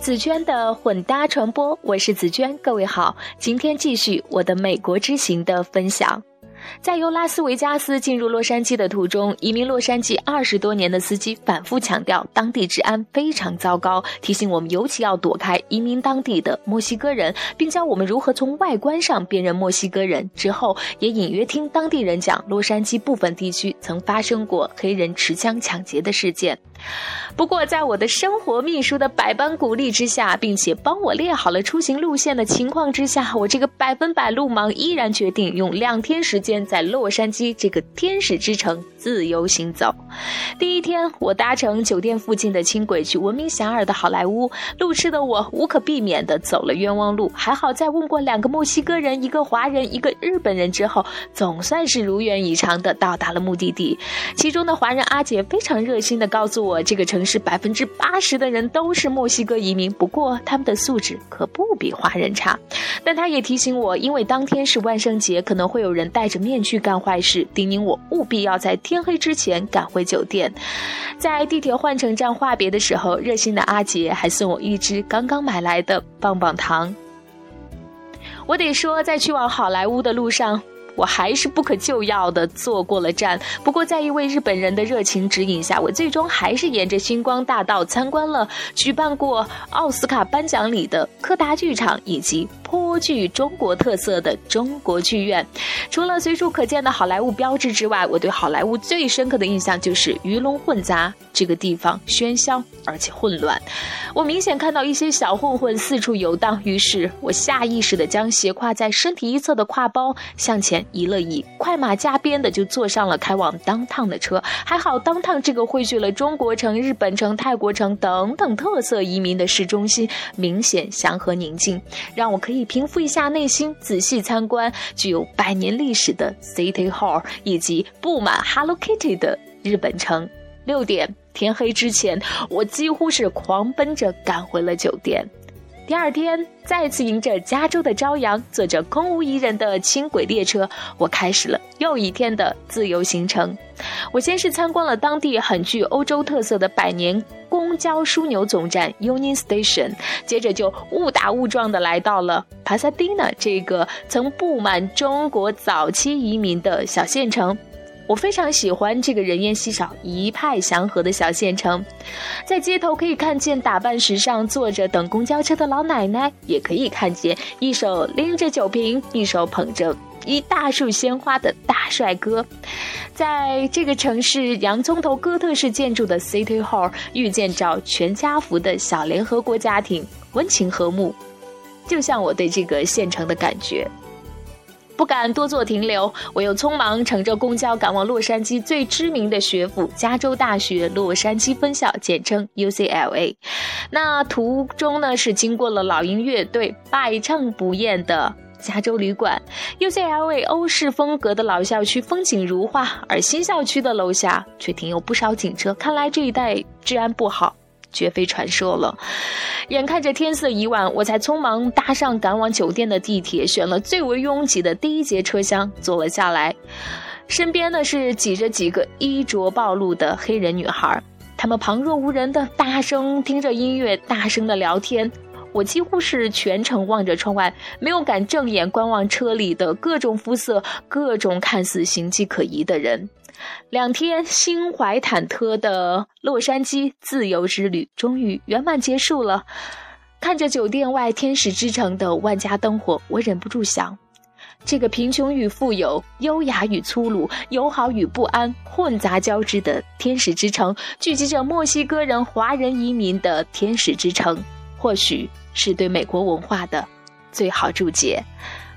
紫娟的混搭传播，我是紫娟，各位好，今天继续我的美国之行的分享。在由拉斯维加斯进入洛杉矶的途中，移民洛杉矶二十多年的司机反复强调当地治安非常糟糕，提醒我们尤其要躲开移民当地的墨西哥人，并教我们如何从外观上辨认墨西哥人。之后也隐约听当地人讲，洛杉矶部分地区曾发生过黑人持枪抢劫的事件。不过，在我的生活秘书的百般鼓励之下，并且帮我列好了出行路线的情况之下，我这个百分百路盲依然决定用两天时间在洛杉矶这个天使之城自由行走。第一天，我搭乘酒店附近的轻轨去闻名遐迩的好莱坞，路痴的我无可避免地走了冤枉路。还好在问过两个墨西哥人、一个华人、一个日本人之后，总算是如愿以偿地到达了目的地。其中的华人阿姐非常热心地告诉我，我这个城市百分之八十的人都是墨西哥移民，不过他们的素质可不比华人差。但他也提醒我，因为当天是万圣节，可能会有人戴着面具干坏事，叮咛我务必要在天黑之前赶回酒店。在地铁换乘站话别的时候，热心的阿杰还送我一支刚刚买来的棒棒糖。我得说，在去往好莱坞的路上。我还是不可救药的坐过了站，不过在一位日本人的热情指引下，我最终还是沿着星光大道参观了举办过奥斯卡颁奖礼的柯达剧场以及颇具中国特色的中国剧院。除了随处可见的好莱坞标志之外，我对好莱坞最深刻的印象就是鱼龙混杂，这个地方喧嚣而且混乱。我明显看到一些小混混四处游荡，于是我下意识地将斜挎在身体一侧的挎包向前。移了移，快马加鞭的就坐上了开往当趟的车。还好，当趟这个汇聚了中国城、日本城、泰国城等等特色移民的市中心，明显祥和宁静，让我可以平复一下内心，仔细参观具有百年历史的 City Hall 以及布满 Hello Kitty 的日本城。六点天黑之前，我几乎是狂奔着赶回了酒店。第二天，再次迎着加州的朝阳，坐着空无一人的轻轨列车，我开始了又一天的自由行程。我先是参观了当地很具欧洲特色的百年公交枢纽总站 Union Station，接着就误打误撞的来到了 Pasadena 这个曾布满中国早期移民的小县城。我非常喜欢这个人烟稀少、一派祥和的小县城，在街头可以看见打扮时尚、坐着等公交车的老奶奶，也可以看见一手拎着酒瓶、一手捧着一大束鲜花的大帅哥。在这个城市洋葱头哥特式建筑的 City Hall，遇见着全家福的小联合国家庭，温情和睦，就像我对这个县城的感觉。不敢多做停留，我又匆忙乘着公交赶往洛杉矶最知名的学府——加州大学洛杉矶分校，简称 UCLA。那途中呢，是经过了老鹰乐队百唱不厌的加州旅馆。UCLA 欧式风格的老校区风景如画，而新校区的楼下却停有不少警车，看来这一带治安不好。绝非传说了。眼看着天色已晚，我才匆忙搭上赶往酒店的地铁，选了最为拥挤的第一节车厢坐了下来。身边呢是挤着几个衣着暴露的黑人女孩，她们旁若无人的大声听着音乐，大声的聊天。我几乎是全程望着窗外，没有敢正眼观望车里的各种肤色、各种看似形迹可疑的人。两天心怀忐忑的洛杉矶自由之旅终于圆满结束了。看着酒店外天使之城的万家灯火，我忍不住想：这个贫穷与富有、优雅与粗鲁、友好与不安混杂交织的天使之城，聚集着墨西哥人、华人移民的天使之城，或许是对美国文化的最好注解。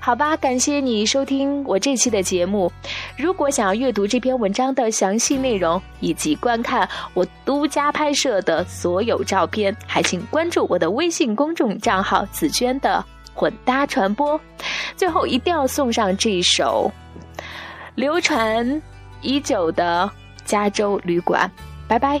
好吧，感谢你收听我这期的节目。如果想要阅读这篇文章的详细内容，以及观看我独家拍摄的所有照片，还请关注我的微信公众账号“紫娟的混搭传播”。最后，一定要送上这一首流传已久的《加州旅馆》。拜拜。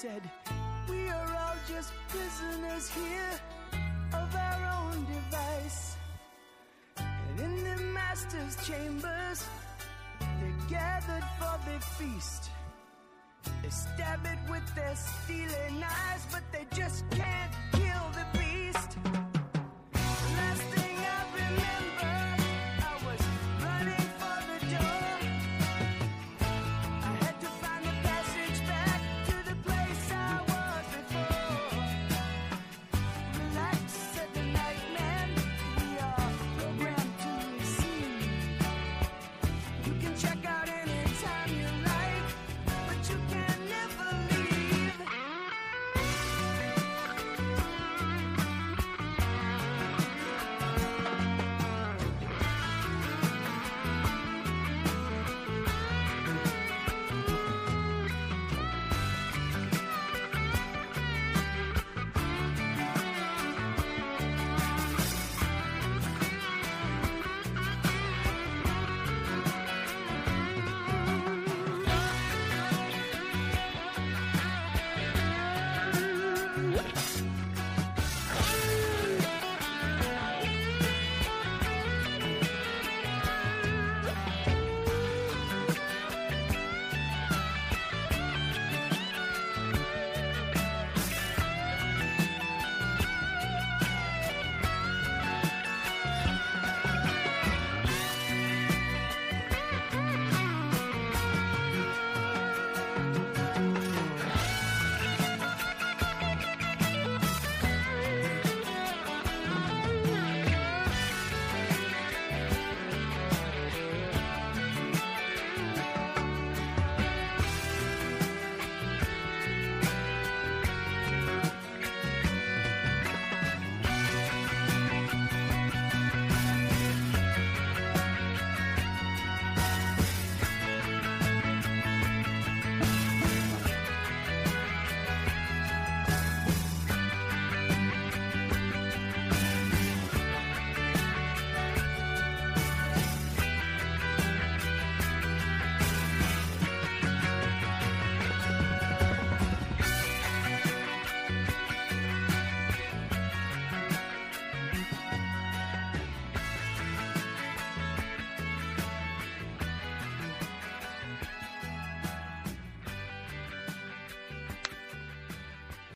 said, We are all just prisoners here of our own device. And in the master's chambers, they're gathered for the feast. They stab it with their steely knives, but they just can't